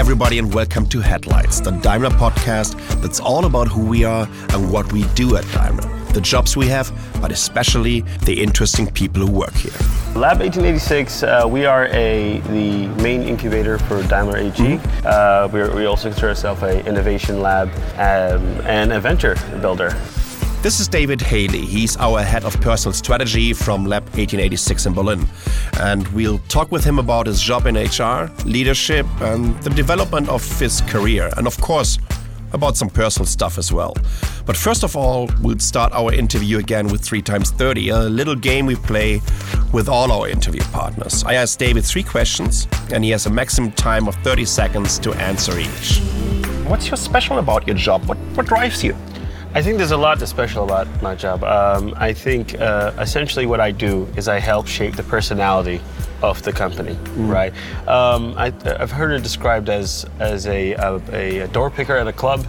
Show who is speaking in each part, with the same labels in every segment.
Speaker 1: everybody, and welcome to Headlights, the Daimler podcast that's all about who we are and what we do at Daimler. The jobs we have, but especially the interesting people who work here.
Speaker 2: Lab 1886, uh, we are a the main incubator for Daimler AG. Mm-hmm. Uh, we also consider ourselves an innovation lab um, and a venture builder.
Speaker 1: This is David Hailey. He's our head of personnel strategy from Lab 1886 in Berlin. And we'll talk with him about his job in HR, leadership, and the development of his career. And of course, about some personal stuff as well. But first of all, we'll start our interview again with 3 times 30, a little game we play with all our interview partners. I ask David three questions, and he has a maximum time of 30 seconds to answer each. What's your special about your job? What, what drives you?
Speaker 2: I think there's a lot that's special about my job. Um, I think uh, essentially what I do is I help shape the personality of the company, mm. right? Um, I, have heard it described as as a, a, a door picker at a club,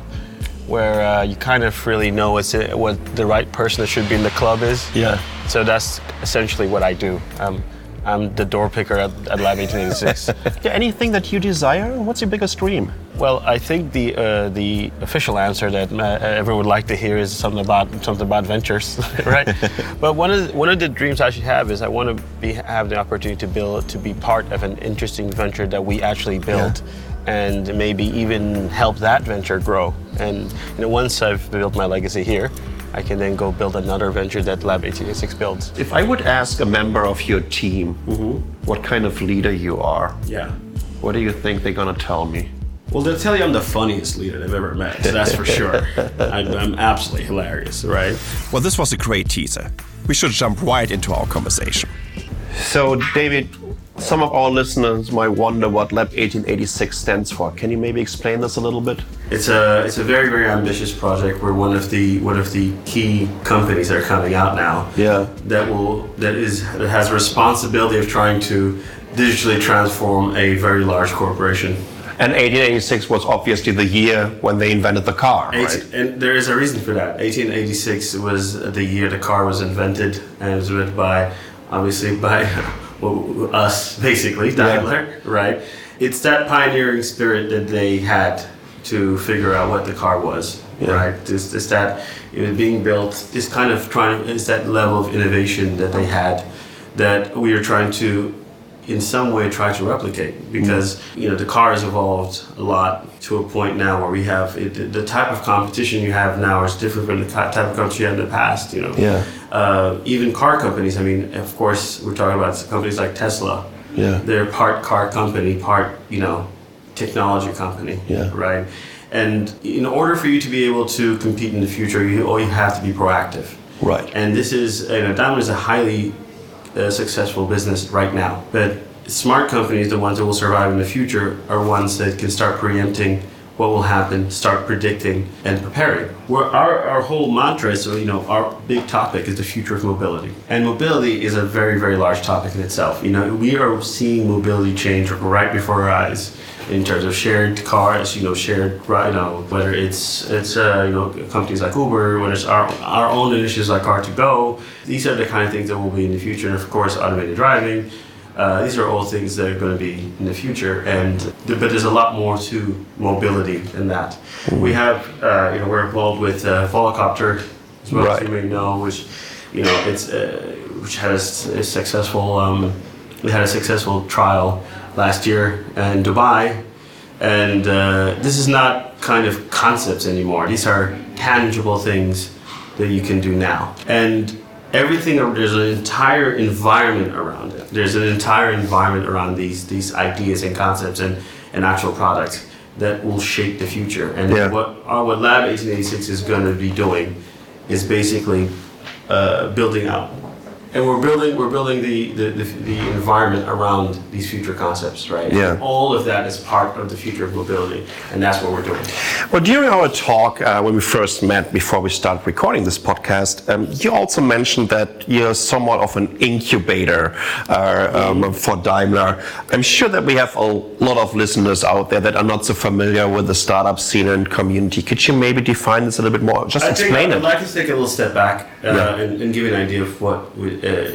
Speaker 2: where uh, you kind of really know what's it, what the right person that should be in the club is.
Speaker 1: Yeah.
Speaker 2: So that's essentially what I do. Um, I'm the door picker at, at Lab 1886.
Speaker 1: yeah, anything that you desire? What's your biggest dream?
Speaker 2: Well, I think the uh, the official answer that uh, everyone would like to hear is something about something about ventures, right? but one of the, one of the dreams I should have is I want to be have the opportunity to build to be part of an interesting venture that we actually build. Yeah and maybe even help that venture grow. And you know, once I've built my legacy here, I can then go build another venture that Lab 1886 builds.
Speaker 1: If I would ask a member of your team mm-hmm. what kind of leader you are,
Speaker 2: yeah,
Speaker 1: what do you think they're gonna tell me?
Speaker 2: Well, they'll tell you I'm the funniest leader they've ever met. So that's for sure. I'm, I'm absolutely hilarious, right?
Speaker 1: Well, this was a great teaser. We should jump right into our conversation. So, David, some of our listeners might wonder what Lab 1886 stands for. Can you maybe explain this a little bit?
Speaker 2: It's a it's a very very ambitious project. We're one of the one of the key companies that are coming out now.
Speaker 1: Yeah.
Speaker 2: That will that is that has responsibility of trying to digitally transform a very large corporation.
Speaker 1: And 1886 was obviously the year when they invented the car, right?
Speaker 2: And there is a reason for that. 1886 was the year the car was invented, and it was invented by, obviously, by well, us basically, Daimler, yeah. right? It's that pioneering spirit that they had to figure out what the car was, yeah. right? It's, it's that it was being built. This kind of trying. It's that level of innovation that they had that we are trying to in some way try to replicate because you know the car has evolved a lot to a point now where we have it, the type of competition you have now is different from the type of competition you had in the past you know.
Speaker 1: Yeah.
Speaker 2: Uh, even car companies i mean of course we're talking about companies like tesla.
Speaker 1: Yeah.
Speaker 2: They're part car company part you know technology company
Speaker 1: yeah.
Speaker 2: right? And in order for you to be able to compete in the future you, all you have to be proactive.
Speaker 1: Right.
Speaker 2: And this is you know Daimler is a highly a successful business right now. But smart companies, the ones that will survive in the future, are ones that can start preempting what will happen, start predicting and preparing. Where our, our whole mantra is, you know, our big topic is the future of mobility. And mobility is a very, very large topic in itself. You know, we are seeing mobility change right before our eyes in terms of shared cars, you know, shared, you know, whether it's it's uh, you know companies like Uber, whether it's our our own initiatives like car2go, These are the kind of things that will be in the future, and of course, automated driving. Uh, these are all things that are going to be in the future, and but there's a lot more to mobility than that. Mm-hmm. We have, uh, you know, we're involved with uh, Volocopter, as well right. as you may know, which, you know, it's uh, which has a successful. Um, we had a successful trial last year in Dubai. And uh, this is not kind of concepts anymore. These are tangible things that you can do now. And everything, there's an entire environment around it. There's an entire environment around these, these ideas and concepts and, and actual products that will shape the future. And yeah. what, uh, what Lab 1886 is going to be doing is basically uh, building out and we're building we're building the, the, the, the, environment around these future concepts right?
Speaker 1: Yeah.
Speaker 2: All of that is part of the future of mobility and that's what we're doing.
Speaker 1: Well during our talk uh, when we first met before we started recording this podcast um, you also mentioned that you're somewhat of an incubator uh, um, for daimler. I'm sure that we have a lot of listeners out there that are not so familiar with the startup scene and community. Could you maybe define this a little bit more? Just
Speaker 2: I
Speaker 1: explain
Speaker 2: it.
Speaker 1: i'd
Speaker 2: like to take a little step back uh, yeah. and, and give you an idea of what we, uh,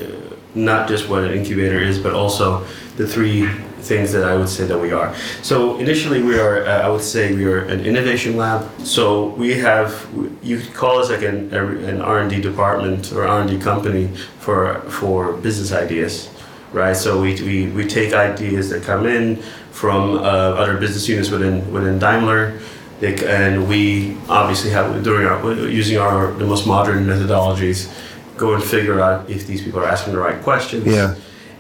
Speaker 2: not just what an incubator is, but also the three things that I would say that we are. So initially, we are. Uh, I would say we are an innovation lab. So we have. You could call us like an, an R and D department or R and D company for for business ideas, right? So we, we, we take ideas that come in from uh, other business units within within Daimler. They, and we obviously have during our using our the most modern methodologies, go and figure out if these people are asking the right questions.
Speaker 1: Yeah.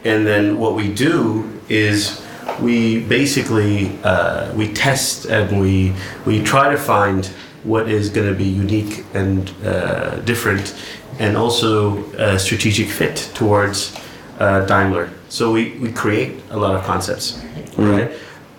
Speaker 2: And then what we do is we basically uh, we test and we we try to find what is going to be unique and uh, different, and also a strategic fit towards uh, Daimler. So we, we create a lot of concepts, right?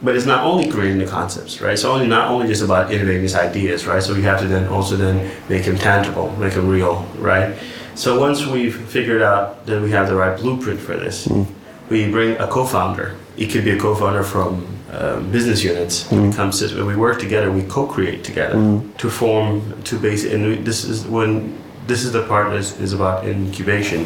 Speaker 2: But it's not only creating the concepts, right? It's only not only just about innovating these ideas, right? So we have to then also then make them tangible, make them real, right? So once we've figured out that we have the right blueprint for this, hmm. we bring a co-founder. It could be a co-founder from um, business units. When it hmm. comes to when we work together, we co-create together hmm. to form to base. And we, this is when this is the part that is, is about incubation.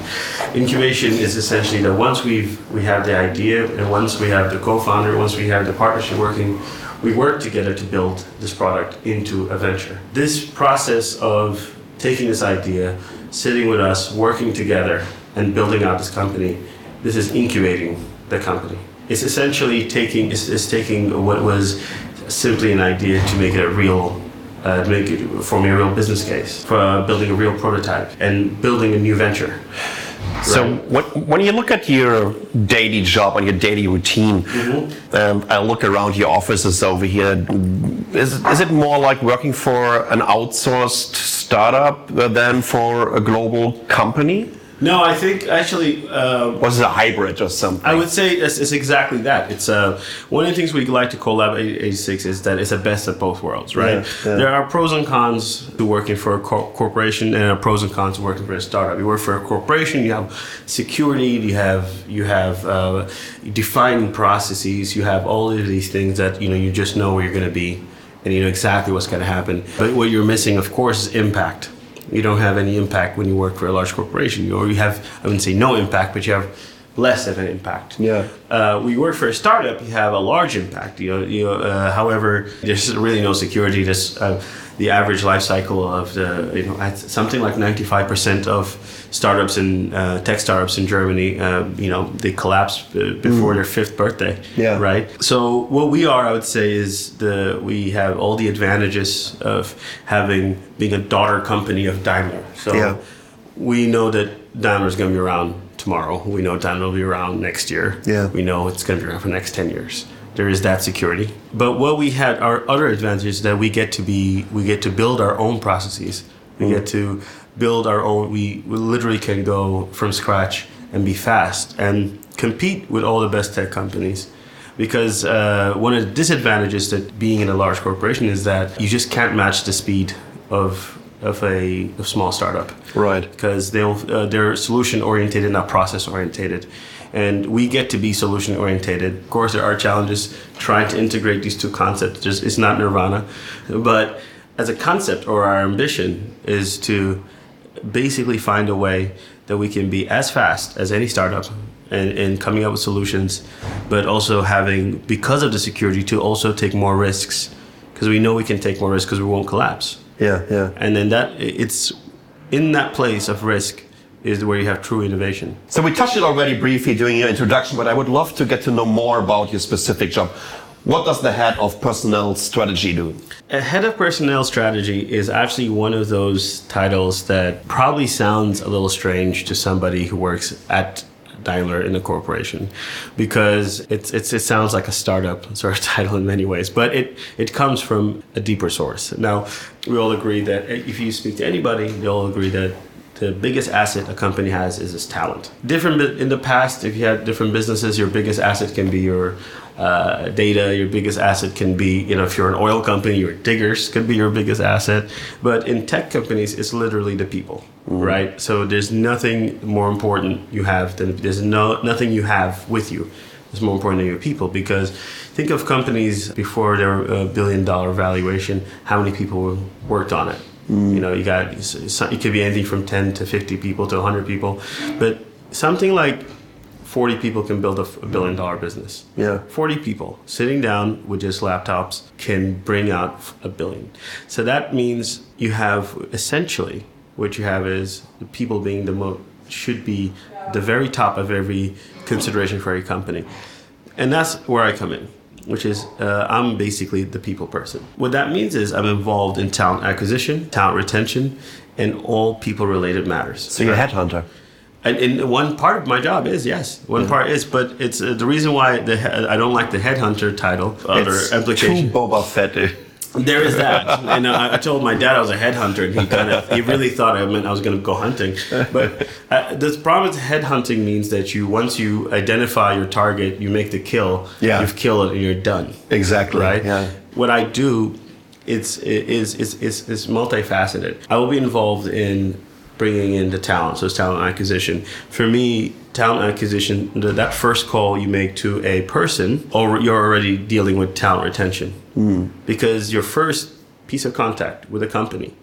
Speaker 2: Incubation is essentially that once we've we have the idea and once we have the co-founder, once we have the partnership working, we work together to build this product into a venture. This process of taking this idea, sitting with us, working together, and building out this company, this is incubating the company. It's essentially taking it's, it's taking what was simply an idea to make it a real uh, make it forming a real business case for building a real prototype and building a new venture.
Speaker 1: So what, when you look at your daily job and your daily routine,
Speaker 2: Mm-hmm.
Speaker 1: um, I look around your offices over here. Is, is it more like working for an outsourced startup than for a global company?
Speaker 2: No, I think actually uh,
Speaker 1: Was it a hybrid or something?
Speaker 2: I would say it's, it's exactly that. It's uh, one of the things we like to call Lab 86 is that it's a best of both worlds, right?
Speaker 1: Yeah, yeah.
Speaker 2: There are pros and cons to working for a cor- corporation, and pros and cons to working for a startup. You work for a corporation, you have security, you have you have uh, defined processes, you have all of these things that you know you just know where you're going to be, and you know exactly what's going to happen. But what you're missing, of course, is impact. You don't have any impact when you work for a large corporation, or you have I wouldn't say no impact, but you have less of an impact.
Speaker 1: Yeah.
Speaker 2: Uh, when you work for a startup, you have a large impact. You know, you know, uh, however, there's really no security. There's uh, the average life cycle of the you know at something like 95% of startups in uh, tech startups in Germany, uh, you know, they collapse uh, before their fifth birthday.
Speaker 1: Yeah.
Speaker 2: Right. So what we are, I would say, is the we have all the advantages of having being a daughter company of Daimler. So
Speaker 1: Yeah.
Speaker 2: we know that Daimler is going to be around tomorrow. We know will be around next year.
Speaker 1: Yeah.
Speaker 2: We know it's going to be around for the next 10 years. There is that security. But what we had, our other advantage is that we get to be, we get to build our own processes. We get to build our own, we, we literally can go from scratch and be fast and compete with all the best tech companies. Because uh, one of the disadvantages that being in a large corporation is that you just can't match the speed of, of a of small startup
Speaker 1: Right.
Speaker 2: because they uh, they're solution oriented, not process oriented. And we get to be solution oriented. Of course, there are challenges trying to integrate these two concepts. Just, it's not nirvana, but as a concept or our ambition is to basically find a way that we can be as fast as any startup and, and coming up with solutions, but also having because of the security to also take more risks because we know we can take more risks because we won't collapse
Speaker 1: Yeah, yeah.
Speaker 2: and then that it's in that place of risk is where you have true innovation
Speaker 1: So we touched it already briefly during your introduction, but I would love to get to know more about your specific job. What does the head of personnel strategy do?
Speaker 2: a head of personnel strategy is actually one of those titles that probably sounds a little strange to somebody who works at Daimler in a corporation because it's, it's, it sounds like a startup sort of title in many ways, but it, it comes from a deeper source. Now, we all agree that if you speak to anybody, they all agree that the biggest asset a company has is its talent. Different in the past, if you had different businesses, your biggest asset can be your uh, data. Your biggest asset can be, you know, if you're an oil company, your diggers could be your biggest asset. But in tech companies, it's literally the people, right? So there's nothing more important you have than there's no nothing you have with you. It's more important than your people because think of companies before their uh, billion dollar valuation. How many people worked on it? Mm. You know, you got it could be anything from ten to fifty people to hundred people, but something like 40 people can build a billion dollar business.
Speaker 1: Yeah.
Speaker 2: 40 people sitting down with just laptops can bring out a billion. So that means you have essentially what you have is the people being the most should be the very top of every consideration for a company. And that's where I come in, which is uh, I'm basically the people person. What that means is I'm involved in talent acquisition, talent retention, and all people related matters.
Speaker 1: So you're a headhunter.
Speaker 2: And, and one part of my job is yes, one part is, but it's uh, the reason why the I don't like the headhunter title. Other
Speaker 1: It's
Speaker 2: implication.
Speaker 1: Too Boba Fett.
Speaker 2: There is that, and uh, I told my dad I was a headhunter, and he kind of he really thought I meant I was going to go hunting. But uh, the problem with headhunting means that you once you identify your target, you make the kill,
Speaker 1: Yeah.
Speaker 2: you've killed it, and you're done.
Speaker 1: Exactly.
Speaker 2: Right.
Speaker 1: Yeah.
Speaker 2: What I do, it's is is is is multifaceted. I will be involved in bringing in the talent, so it's talent acquisition. For me, talent acquisition, that first call you make to a person, or you're already dealing with talent retention, because your first piece of contact with a company.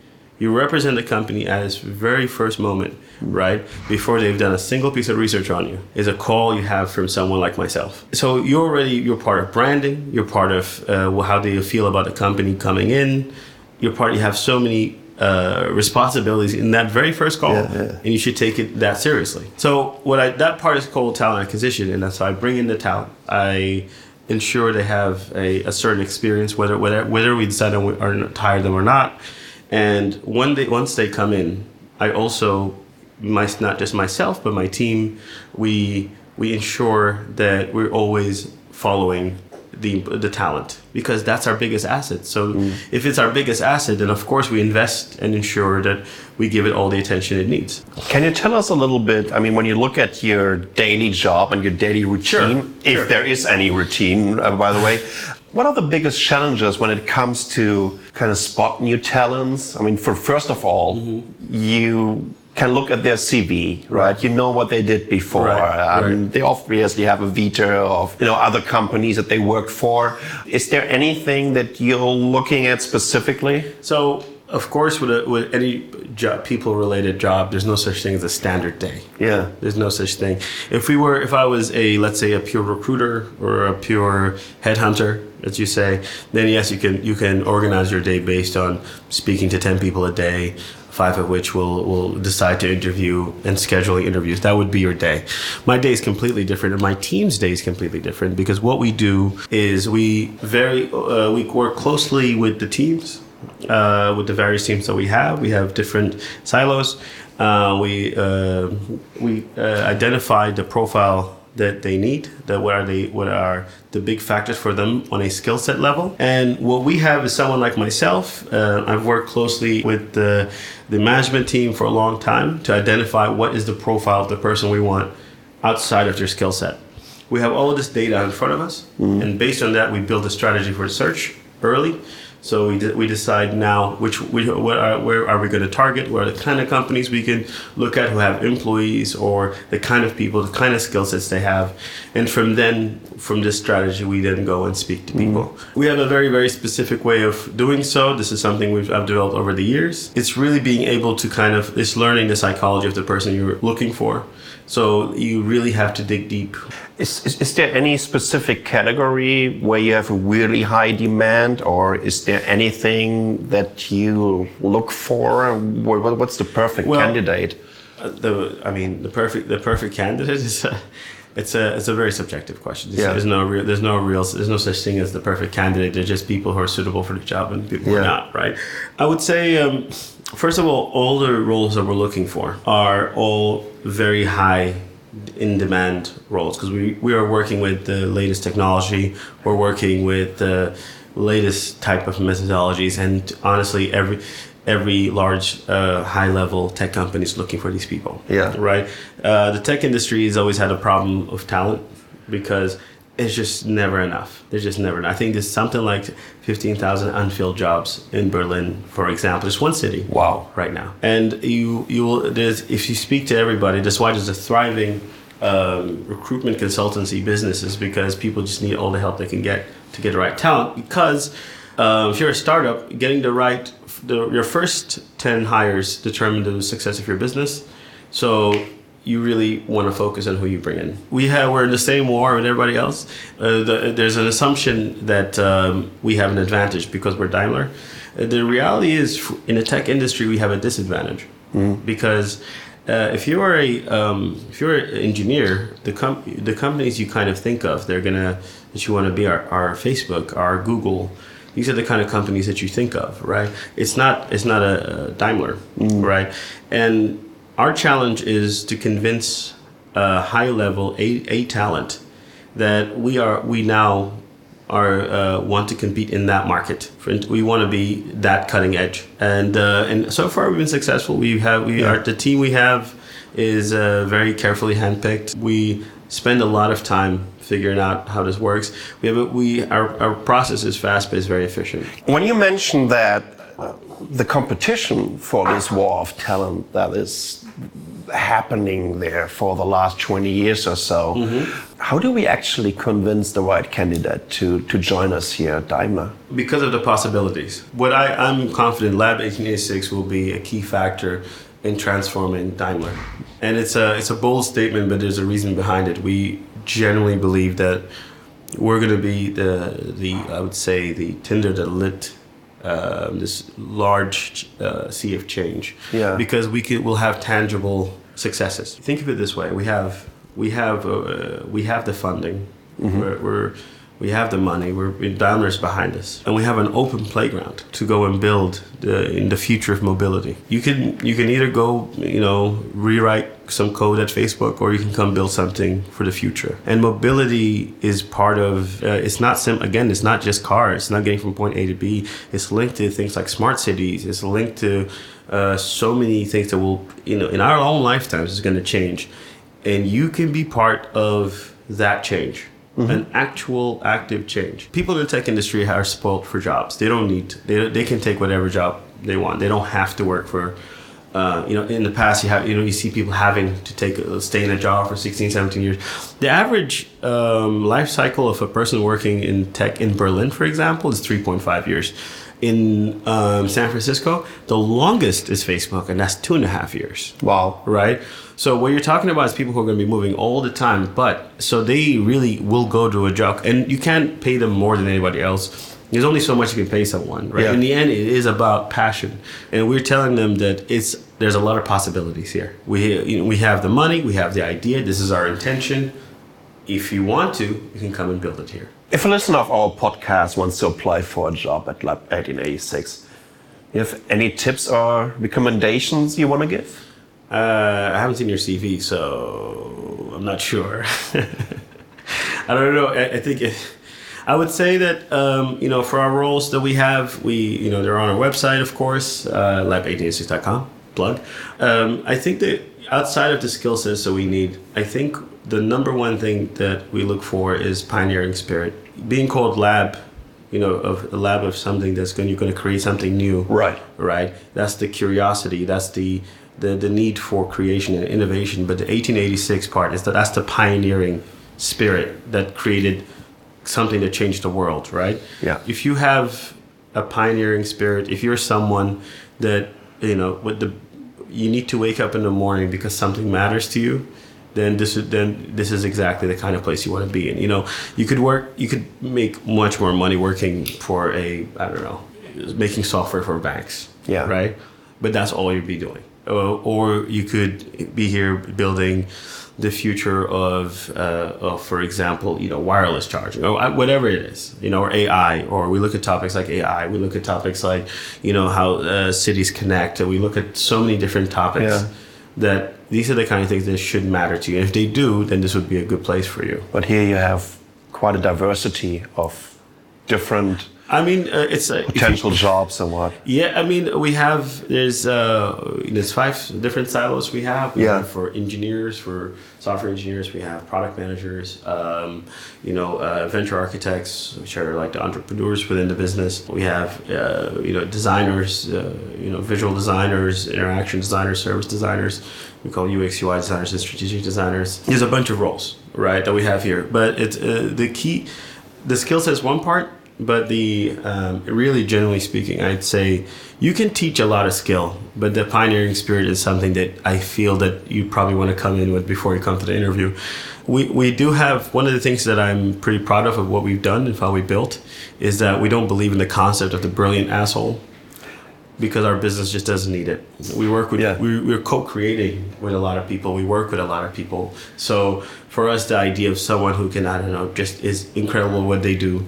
Speaker 2: You represent the company at its very first moment, right? Before they've done a single piece of research on you, is a call you have from someone like myself. So you're already you're part of branding. You're part of uh, how do you feel about the company coming in. You're part. You have so many uh, responsibilities in that very first call,
Speaker 1: Yeah, yeah.
Speaker 2: and you should take it that seriously. So what I that part is called talent acquisition, and that's how I bring in the talent. I ensure they have a, a certain experience, whether whether whether we decide on or not hire them or not. And when they once they come in, I also my not just myself but my team, we we ensure that we're always following the the talent because that's our biggest asset. So if it's our biggest asset, then of course we invest and ensure that we give it all the attention it needs.
Speaker 1: Can you tell us a little bit? I mean, when you look at your daily job and your daily routine, if
Speaker 2: sure.
Speaker 1: there is any routine, uh, by the way, what are the biggest challenges when it comes to kind of spot new talents? I mean, for first of all, you can look at their CV, right? You know what they did before.
Speaker 2: Right,
Speaker 1: Um,
Speaker 2: right.
Speaker 1: They obviously have a vita of you know other companies that they worked for. Is there anything that you're looking at specifically?
Speaker 2: So of course, with, a, with any job, people-related job, there's no such thing as a standard day.
Speaker 1: Yeah.
Speaker 2: There's no such thing. If we were, if I was a, let's say, a pure recruiter or a pure headhunter, as you say, then yes, you can you can organize your day based on speaking to ten people a day, five of which will will decide to interview and scheduling interviews. That would be your day. My day is completely different, and my team's day is completely different because what we do is we very uh, we work closely with the teams uh, with the various teams that we have. We have different silos. Uh, we uh, we uh, identify the profile that they need. That what are they? What are the big factors for them on a skill set level? And what we have is someone like myself. Uh, I've worked closely with the the management team for a long time to identify what is the profile of the person we want outside of their skill set. We have all of this data in front of us, and based on that, we build a strategy for search early. So we, de- we decide now which we, what are, where are we going to target, what are the kind of companies we can look at who have employees or the kind of people, the kind of skill sets they have. And from then, from this strategy, we then go and speak to people. Mm-hmm. We have a very, very specific way of doing so. This is something we've I've developed over the years. It's really being able to kind of, it's learning the psychology of the person you're looking for. So you really have to dig deep.
Speaker 1: Is, is, is there any specific category where you have a really high demand, or is there anything that you look for? What, what- what's the perfect
Speaker 2: Well,
Speaker 1: candidate?
Speaker 2: Uh, the I mean the perfect the perfect candidate is a, it's a it's a very subjective question. There's,
Speaker 1: Yeah.
Speaker 2: there's no real there's no real there's no such thing as the perfect candidate. They're just people who are suitable for the job and people who
Speaker 1: Yeah.
Speaker 2: are not. Right. I would say um, first of all, all the roles that we're looking for are all very high in demand roles because we, we are working with the latest technology. We're working with the latest type of methodologies, and honestly, every every large uh, high level tech company is looking for these people.
Speaker 1: Yeah.
Speaker 2: Right. Uh, the tech industry has always had a problem of talent because it's just never enough. There's just never enough. I think there's something like 15,000 unfilled jobs in Berlin, for example, just one city
Speaker 1: Wow.
Speaker 2: right now. And you you will there's if you speak to everybody, that's why there's a thriving um, recruitment consultancy businesses because people just need all the help they can get to get the right talent. Because uh, if you're a startup, getting the right the, your first ten hires determine the success of your business. So you really want to focus on who you bring in. We have we're in the same war with everybody else. Uh, the, there's an assumption that um, we have an advantage because we're Daimler. Uh, the reality is, in the tech industry, we have a disadvantage because. Uh, if you are a um, if you're an engineer, the com- the companies you kind of think of, they're gonna that you want to be are, are Facebook, are Google. These are the kind of companies that you think of, right? It's not it's not a, a Daimler, right? And our challenge is to convince a high level a, a talent that we are we now are uh, want to compete in that market. We want to be that cutting edge, and uh, and so far we've been successful. We have we are the team we have is uh, very carefully handpicked. We spend a lot of time figuring out how this works. We have a, we our, our process is fast but it's very efficient.
Speaker 1: When you mentioned that uh, the competition for this war of talent that is happening there for the last 20 years or so, mm-hmm. how do we actually convince the right candidate to, to join us here at Daimler?
Speaker 2: because of the possibilities. What I, I'm confident Lab 1886 will be a key factor in transforming Daimler. And it's a it's a bold statement, but there's a reason behind it. We generally believe that we're going to be the the I would say the tinder that lit um, this large uh, sea of change.
Speaker 1: Yeah.
Speaker 2: Because we could, we'll have tangible successes. Think of it this way: we have we have uh, we have the funding. We're, we're we have the money. We're Daimler's behind us, and we have an open playground to go and build the in the future of mobility. You can you can either go you know rewrite some code at Facebook, or you can come build something for the future. And mobility is part of. Uh, it's not sim. Again, it's not just cars. It's not getting from point A to B. It's linked to things like smart cities. It's linked to uh, so many things that will you know in our own lifetimes is going to change, and you can be part of that change an actual active change. People in the tech industry are spoiled for jobs. They don't need. They, they can take whatever job they want. They don't have to work for. Uh, you know, in the past, you have you know you see people having to take a, stay in a job for 16, 17 years. The average um, life cycle of a person working in tech in Berlin, for example, is 3.5 years. In um, San Francisco, the longest is Facebook, and that's two and a half years
Speaker 1: Wow.
Speaker 2: right? So what you're talking about is people who are going to be moving all the time, but so they really will go to a job, and you can't pay them more than anybody else. There's only so much you can pay someone, right?
Speaker 1: Yeah.
Speaker 2: In the end, it is about passion, and we're telling them that it's there's a lot of possibilities here. We you know, we have the money, we have the idea. This is our intention. If you want to, you can come and build it here.
Speaker 1: If a listener of our podcast wants to apply for a job at Lab 1886, you have any tips or recommendations you want to give?
Speaker 2: Uh, I haven't seen your CV, so I'm not sure. I don't know. I, I think it, I would say that um, you know for our roles that we have, we you know they're on our website, of course, uh, lab1886.com. Plug. Um, I think that outside of the skill sets that we need, I think the number one thing that we look for is pioneering spirit. Being called lab, you know, of a lab of something that's going you're going to create something new
Speaker 1: Right.
Speaker 2: right? That's the curiosity. That's the the, the need for creation and innovation. But the 1886 part is that that's the pioneering spirit that created something that changed the world, right?
Speaker 1: Yeah.
Speaker 2: If you have a pioneering spirit, if you're someone that you know with the you need to wake up in the morning because something matters to you then this is then this is exactly the kind of place you want to be in you know you could work you could make much more money working for a i don't know making software for banks
Speaker 1: Yeah.
Speaker 2: right but that's all you'd be doing or, or you could be here building the future of, uh, of, for example, you know, wireless charging or uh, whatever it is, you know, or AI, or we look at topics like AI, we look at topics like, you know, how uh, cities connect, and we look at so many different topics
Speaker 1: Yeah.
Speaker 2: That these are the kind of things that should matter to you. And if they do, then this would be a good place for you.
Speaker 1: But here you have quite a diversity of different
Speaker 2: I mean, uh, it's a if you-
Speaker 1: potential jobs and what.
Speaker 2: Yeah, I mean, we have there's uh, there's five different silos we have. We
Speaker 1: Yeah.
Speaker 2: have for engineers, for software engineers, we have product managers, um, you know, uh, venture architects, which are like the entrepreneurs within the business. We have uh, you know designers, uh, you know, visual designers, interaction designers, service designers. We call UX UI designers and strategic designers. There's a bunch of roles, right, that we have here. But it's uh, the key. The skill set is one part but the um, really generally speaking, I'd say you can teach a lot of skill, but the pioneering spirit is something that I feel that you probably want to come in with before you come to the interview. We, we do have one of the things that I'm pretty proud of of what we've done and how we built is that we don't believe in the concept of the brilliant asshole because our business just doesn't need it. We work with
Speaker 1: Yeah.
Speaker 2: we, we're co-creating with a lot of people. We work with a lot of people. So for us, the idea of someone who can I don't know just is incredible what they do,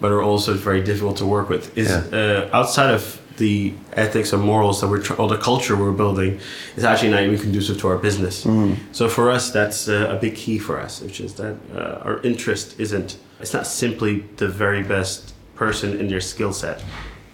Speaker 2: but are also very difficult to work with is uh, outside of the ethics and morals that we're tr- or the culture we're building is actually not even conducive to our business. So for us, that's uh, a big key for us, which is that uh, our interest isn't. It's not simply the very best person in their skill set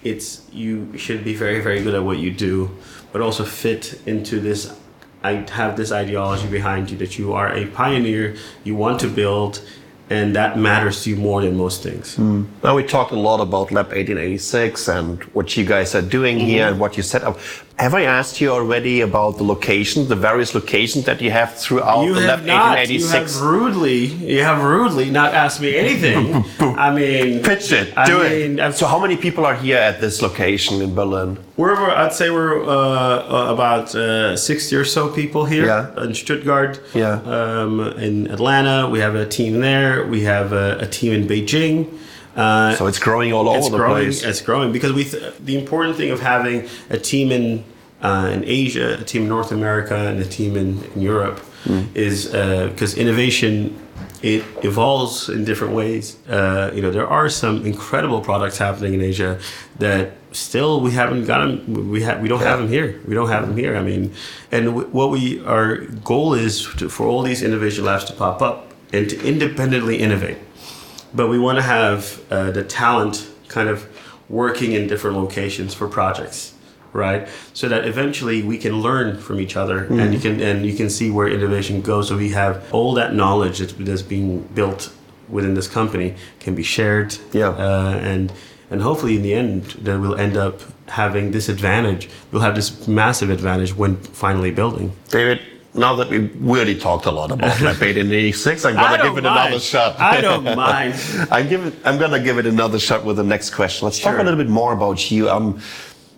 Speaker 2: it's you should be very very good at what you do but also fit into this i have this ideology behind you that you are a pioneer you want to build and that matters to you more than most things
Speaker 1: Now we talked a lot about Lab 1886 and what you guys are doing here
Speaker 2: Mm-hmm.
Speaker 1: and what you set up. Have I asked you already about the locations, the various locations that you have throughout
Speaker 2: you
Speaker 1: the
Speaker 2: have not you have rudely you have rudely not asked me anything i mean
Speaker 1: Pitch it,
Speaker 2: I
Speaker 1: do
Speaker 2: mean,
Speaker 1: it.
Speaker 2: I've-
Speaker 1: So how many people are here at this location in Berlin?
Speaker 2: We're, we're- I'd say we're uh, uh, about uh, 60 or so people here
Speaker 1: Yeah.
Speaker 2: in Stuttgart.
Speaker 1: Yeah.
Speaker 2: Um, in Atlanta, we have a team there. We have a, a team in Beijing. Uh,
Speaker 1: So it's growing all over
Speaker 2: it's
Speaker 1: the
Speaker 2: growing.
Speaker 1: place.
Speaker 2: It's growing because we. Th- the important thing of having a team in uh, in Asia, a team in North America, and a team in, in Europe
Speaker 1: Hmm.
Speaker 2: is because innovation it evolves in different ways. Uh, you know, there are some incredible products happening in Asia that still we haven't got them. We have we don't have them here. We don't have them here. I mean, and w- what we our goal is to, for all these innovation labs to pop up and to independently innovate but we want to have uh, the talent kind of working in different locations for projects right? So that eventually we can learn from each other and you can and you can see where innovation goes. So we have all that knowledge that's, that's being built within this company can be shared
Speaker 1: Yeah.
Speaker 2: uh, and and hopefully in the end that we'll end up having this advantage. We'll have this massive advantage when finally building.
Speaker 1: David, now that we really talked a lot about Lab 1886, I'm going to give it another shot.
Speaker 2: I don't mind.
Speaker 1: I'm, giving, I'm going to give it another shot with the next question. Let's talk a little bit more about you. Um,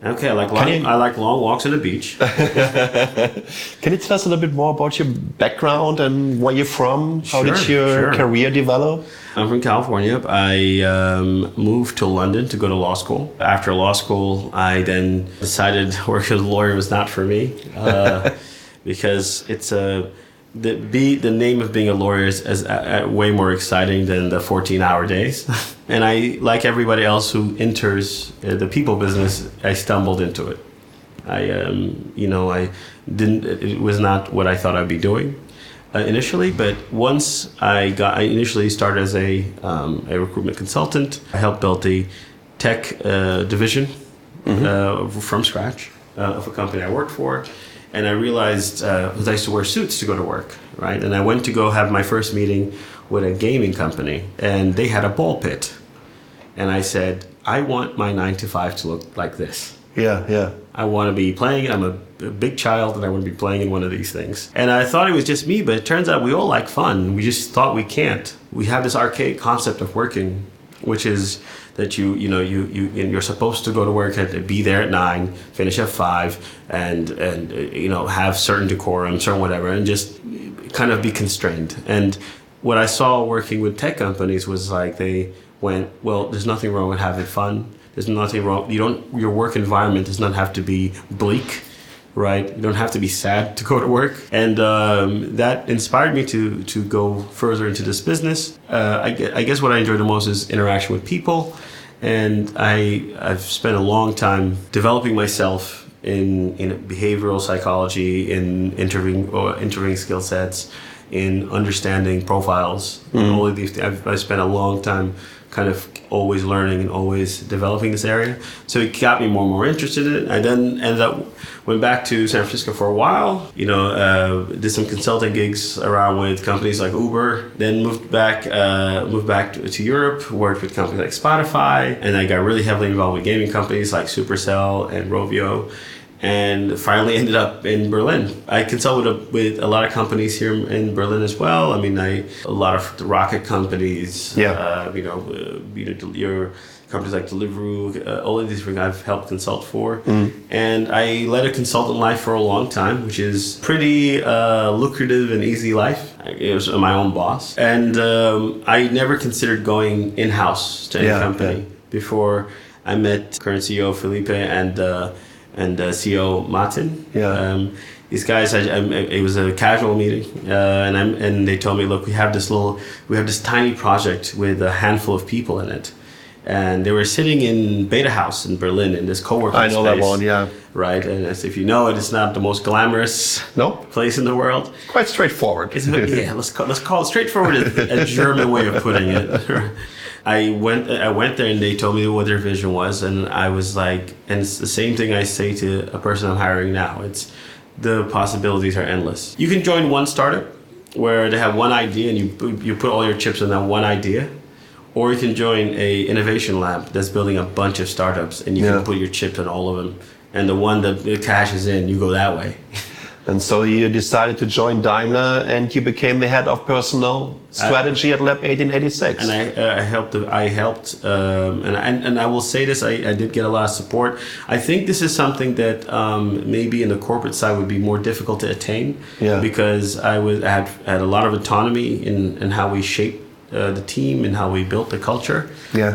Speaker 2: Okay, I like long,
Speaker 1: you-
Speaker 2: I like long walks on the beach.
Speaker 1: Can you tell us a little bit more about your background and where you're from? How did
Speaker 2: Sure,
Speaker 1: your
Speaker 2: sure.
Speaker 1: career develop?
Speaker 2: I'm from California. I um, moved to London to go to law school. After law school, I then decided working as a lawyer was not for me uh, because it's a the be the name of being a lawyer is, is uh, uh, way more exciting than the 14 hour days. and I, like everybody else who enters uh, the people business, I stumbled into it. I, um, you know, I didn't. It was not what I thought I'd be doing uh, initially, but once I got, I initially started as a um, a recruitment consultant. I helped build the tech uh, division uh, from scratch uh, of a company I worked for, and I realized uh, because I used to wear suits to go to work, right? And I went to go have my first meeting with a gaming company, and they had a ball pit, and I said, I want my nine to five to look like this.
Speaker 1: Yeah, yeah.
Speaker 2: I want to be playing. I'm a, a big child, and I want to be playing in one of these things. And I thought it was just me, but it turns out we all like fun. We just thought we can't. We have this archaic concept of working, which is that you you know you you you're supposed to go to work at be there at nine, finish at five, and and you know have certain decorum, certain whatever, and just kind of be constrained. And what I saw working with tech companies was like they went, well, there's nothing wrong with having fun. There's nothing wrong. You don't. Your work environment does not have to be bleak, right? You don't have to be sad to go to work, and um, that inspired me to to go further into this business. Uh, I, I guess what I enjoy the most is interaction with people, and I I've spent a long time developing myself in in behavioral psychology, in interviewing or interviewing skill sets, in understanding profiles. All of these. I've, I've spent a long time kind of always learning and always developing this area. So it got me more and more interested in it. I then ended up went back to San Francisco for a while. You know, uh, did some consulting gigs around with companies like Uber. Then moved back uh, moved back to, to Europe. Worked with companies like Spotify, and I got really heavily involved with gaming companies like Supercell and Rovio. And finally ended up in Berlin. I consult with a, with a lot of companies here in Berlin as well. I mean, I a lot of the rocket companies.
Speaker 1: Yeah.
Speaker 2: Uh, you know, uh, you know, your companies like Deliveroo, uh, all of these things I've helped consult for. And I led a consultant life for a long time, which is pretty uh, lucrative and easy life. I was my own boss, and um, I never considered going in house to any
Speaker 1: Yeah,
Speaker 2: company
Speaker 1: yeah.
Speaker 2: before I met current CEO Felipe and uh, and uh, CEO Martin.
Speaker 1: Yeah.
Speaker 2: Um, these guys, I, I, it was a casual meeting, uh, and I'm, and they told me, look, we have this little, we have this tiny project with a handful of people in it, and they were sitting in betahaus in Berlin in this co-working
Speaker 1: I know that one, yeah.
Speaker 2: Right, and as if you know it, it's not the most glamorous
Speaker 1: Nope.
Speaker 2: place in the world.
Speaker 1: Quite straightforward.
Speaker 2: It's, yeah, let's call, let's call it straightforward, a, a German way of putting it. I went I went there and they told me what their vision was, and I was like, and it's the same thing I say to a person I'm hiring now. It's the possibilities are endless. You can join one startup where they have one idea and you you put all your chips in that one idea, or you can join a innovation lab that's building a bunch of startups and you
Speaker 1: Yeah.
Speaker 2: can put your chips in all of them. And the one that cashes in, you go that way.
Speaker 1: And so you decided to join Daimler and you became the head of personnel strategy at Lab 1886.
Speaker 2: and I, uh, I helped. I helped, um, and, and and I will say this: I, I did get a lot of support. I think this is something that um, maybe in the corporate side would be more difficult to attain.
Speaker 1: Yeah.
Speaker 2: Because I was I had had a lot of autonomy in in how we shape uh, the team and how we built the culture.
Speaker 1: Yeah.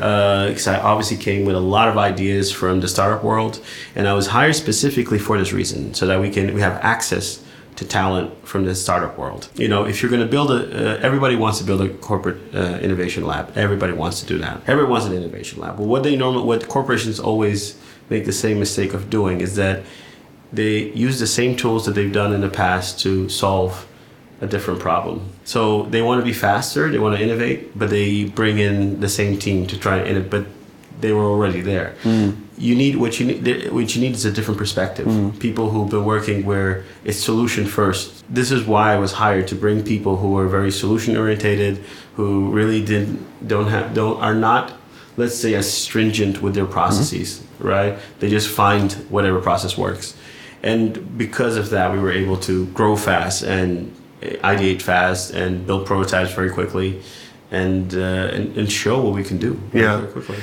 Speaker 2: Because I obviously came with a lot of ideas from the startup world, and I was hired specifically for this reason, so that we can we have access to talent from the startup world. You know, if you're going to build a, uh, everybody wants to build a corporate uh, innovation lab. Everybody wants to do that. Everybody wants an innovation lab. But what they normally, what corporations always make the same mistake of doing is that they use the same tools that they've done in the past to solve a different problem. So they want to be faster, they want to innovate, but they bring in the same team to try and innovate. But they were already there. Mm. You need what you need. What you need is a different perspective. Mm. People who've been working where it's solution first. This is why I was hired to bring people who are very solution orientated, who really did don't have don't are not let's say as stringent with their mm-hmm. processes. Right? They just find whatever process works. And because of that, we were able to grow fast and ideate fast and build prototypes very quickly, and uh, and, and show what we can do.
Speaker 1: Yeah.
Speaker 2: very quickly.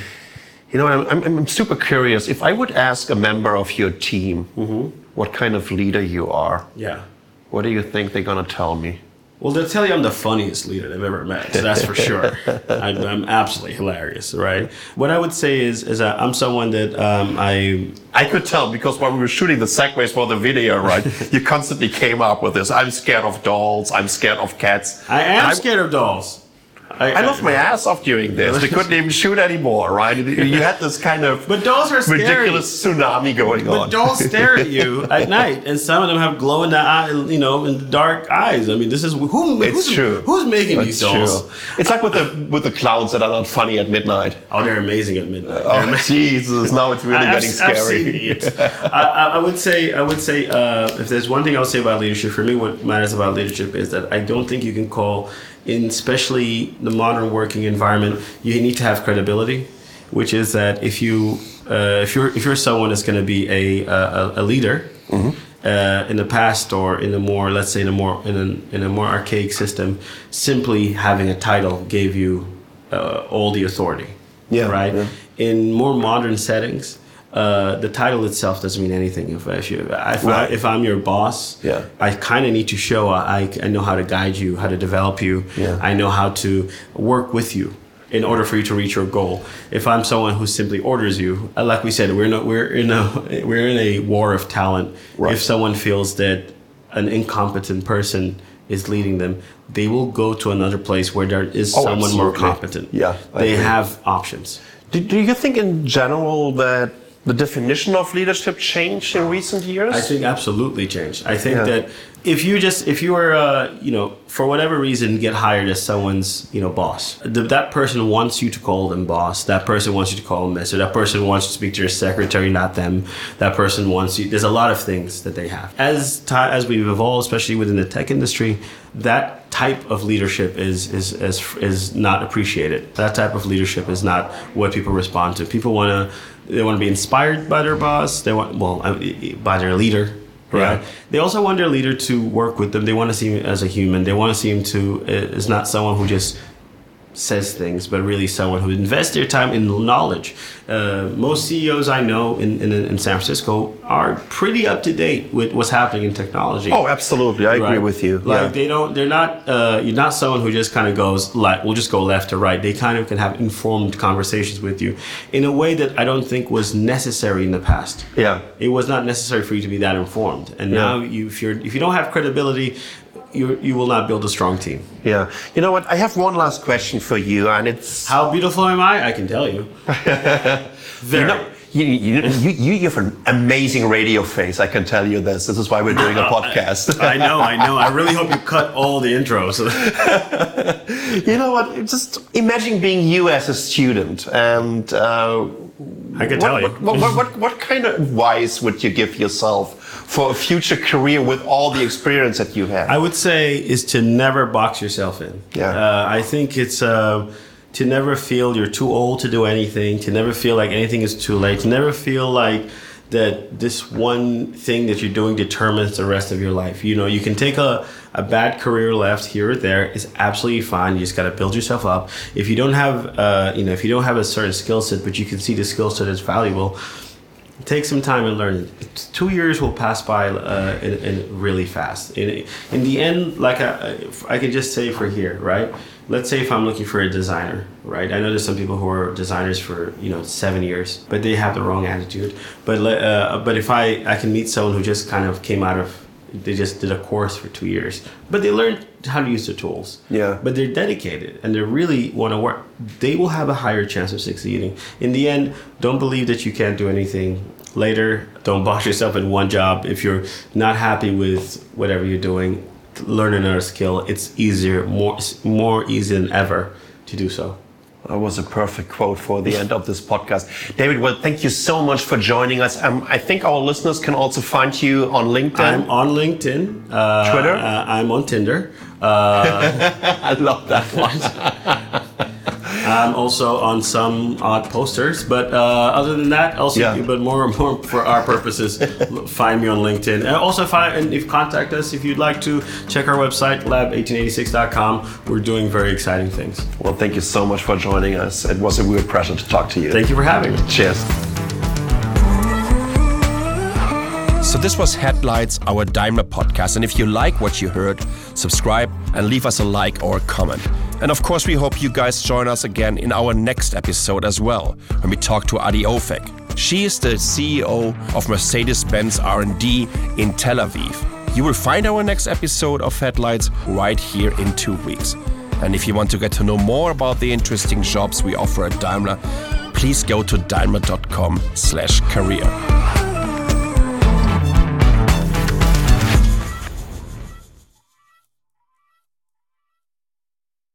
Speaker 1: You know, I'm, I'm, I'm super curious. If I would ask a member of your team
Speaker 2: Mm-hmm.
Speaker 1: what kind of leader you are,
Speaker 2: Yeah.
Speaker 1: what do you think they're going to tell me?
Speaker 2: Well, they'll tell you I'm the funniest leader they've ever met. So that's for sure. I, I'm absolutely hilarious, right? What I would say is, is that I'm someone that um, I
Speaker 1: I could tell because when we were shooting the segues for the video, right, you constantly came up with this. I'm scared of dolls. I'm scared of cats.
Speaker 2: I am
Speaker 1: And
Speaker 2: scared of dolls. I,
Speaker 1: I laughed my ass off doing this. We couldn't even shoot anymore, right? You had this kind of
Speaker 2: But dolls are scary.
Speaker 1: ridiculous tsunami going
Speaker 2: But
Speaker 1: on.
Speaker 2: dolls stare at you at night, and some of them have glow in the eye, you know, in the dark eyes. I mean, this is who?
Speaker 1: It's
Speaker 2: who's,
Speaker 1: true.
Speaker 2: Who's making these dolls?
Speaker 1: true. It's like with the with the clowns that are not funny at midnight.
Speaker 2: Oh, they're amazing at midnight.
Speaker 1: Oh
Speaker 2: They're
Speaker 1: Jesus! Now it's really
Speaker 2: I- I've-
Speaker 1: getting
Speaker 2: I've
Speaker 1: scary.
Speaker 2: it. I, I- I would say, I would say, uh, if there's one thing I would say about leadership, for me, what matters about leadership is that I don't think you can call, in especially the modern working environment, you need to have credibility, which is that if you, uh, if you're, if you're someone that's going to be a, a, a leader. Uh, in the past, or in a more, let's say, in a more in a, in a more archaic system, simply having a title gave you uh, all the authority
Speaker 1: Yeah,
Speaker 2: right?
Speaker 1: yeah.
Speaker 2: In more modern settings, uh, the title itself doesn't mean anything. If, if, you, if, I, if I'm your boss,
Speaker 1: Yeah.
Speaker 2: I kind of need to show I, I know how to guide you, how to develop you.
Speaker 1: Yeah.
Speaker 2: I know how to work with you in order for you to reach your goal. If I'm someone who simply orders you, uh, like we said, we're in a, we're in a we're in a war of talent.
Speaker 1: Right.
Speaker 2: If someone feels that an incompetent person is leading them, they will go to another place where there is
Speaker 1: Oh,
Speaker 2: someone more competent.
Speaker 1: Yeah, I
Speaker 2: they
Speaker 1: agree.
Speaker 2: have options.
Speaker 1: Do, do you think, in general, that the definition of leadership changed in recent years?
Speaker 2: I think absolutely changed. I think
Speaker 1: Yeah.
Speaker 2: that if you just if you were uh, you know for whatever reason get hired as someone's you know boss, th- that person wants you to call them boss. That person wants you to call them mister. That person wants you to speak to your secretary, not them. That person wants you. There's a lot of things that they have. As ti as we've evolved, especially within the tech industry, that type of leadership is is is is not appreciated. That type of leadership is not what people respond to. People want to they want to be inspired by their boss. They want well by their leader. Right. Yeah. They also want their leader to work with them. They want to see him as a human. They want to see him to eh, is not someone who just says things, but really someone who invests their time in knowledge. Uh, most CEOs I know in, in, in, San Francisco are pretty up to date with what's happening in technology.
Speaker 1: Oh, absolutely, I right? agree with you.
Speaker 2: Like yeah. they don't, they're not. Uh, you're not someone who just kind of goes like, we'll just go left to right. They kind of can have informed conversations with you in a way that I don't think was necessary in the past.
Speaker 1: Yeah,
Speaker 2: it was not necessary for you to be that informed, and yeah. now you, if you're if you don't have credibility you, you will not build a strong team.
Speaker 1: Yeah. You know what? I have one last question for you, and it's
Speaker 2: how beautiful am I? I can tell you.
Speaker 1: Very. You know, you, you, you, you have an amazing radio face. I can tell you this. This is why we're doing a podcast.
Speaker 2: I, I know, I know. I really hope you cut all the intros.
Speaker 1: you know what? Just imagine being you as a student, and uh,
Speaker 2: I can tell you.
Speaker 1: What, what, what, what kind of advice would you give yourself for a future career with all the experience that you have?
Speaker 2: I would say is to never box yourself in.
Speaker 1: Yeah.
Speaker 2: Uh, I think it's. Uh, to never feel you're too old to do anything, to never feel like anything is too late, to never feel like that this one thing that you're doing determines the rest of your life. You know, you can take a, a bad career left here or there is absolutely fine. You just got to build yourself up. If you don't have, uh, you know, if you don't have a certain skill set, but you can see the skill set is valuable, take some time and learn it. Two years will pass by uh, in, in really fast. In, in the end, like I, I can just say for here, right? let's say if I'm looking for a designer, right? I know there's some people who are designers for you know seven years, but they have the wrong attitude. But uh, but if I I can meet someone who just kind of came out of they just did a course for two years, but they learned how to use the tools.
Speaker 1: Yeah.
Speaker 2: But they're dedicated and they really want to work. They will have a higher chance of succeeding. In the end, don't believe that you can't do anything later. Don't box yourself in one job. If you're not happy with whatever you're doing, learn another skill, it's easier, more more easy than ever to do so.
Speaker 1: That was a perfect quote for the end of this podcast. David, well, thank you so much for joining us. Um, I think our listeners can also find you on LinkedIn.
Speaker 2: I'm on LinkedIn.
Speaker 1: Uh, Twitter?
Speaker 2: Uh, I'm on Tinder. Uh,
Speaker 1: I love that one.
Speaker 2: I'm also on some odd posters, but uh, other than that, also, yeah. but more and more for our purposes, find me on LinkedIn. And also, find and if contact us if you'd like to check our website lab1886.com. We're doing very exciting things.
Speaker 1: Well, thank you so much for joining us. It was a real pleasure to talk to you.
Speaker 2: Thank you for having me.
Speaker 1: Cheers.
Speaker 3: So, this was Headlights, our Daimler podcast. And if you like what you heard, subscribe and leave us a like or a comment. And of course, we hope you guys join us again in our next episode as well, when we talk to Adi Ophek. She is the CEO of Mercedes-Benz R&D in Tel Aviv. You will find our next episode of Headlights right here in two weeks. And if you want to get to know more about the interesting jobs we offer at Daimler, please go to daimler.com/career.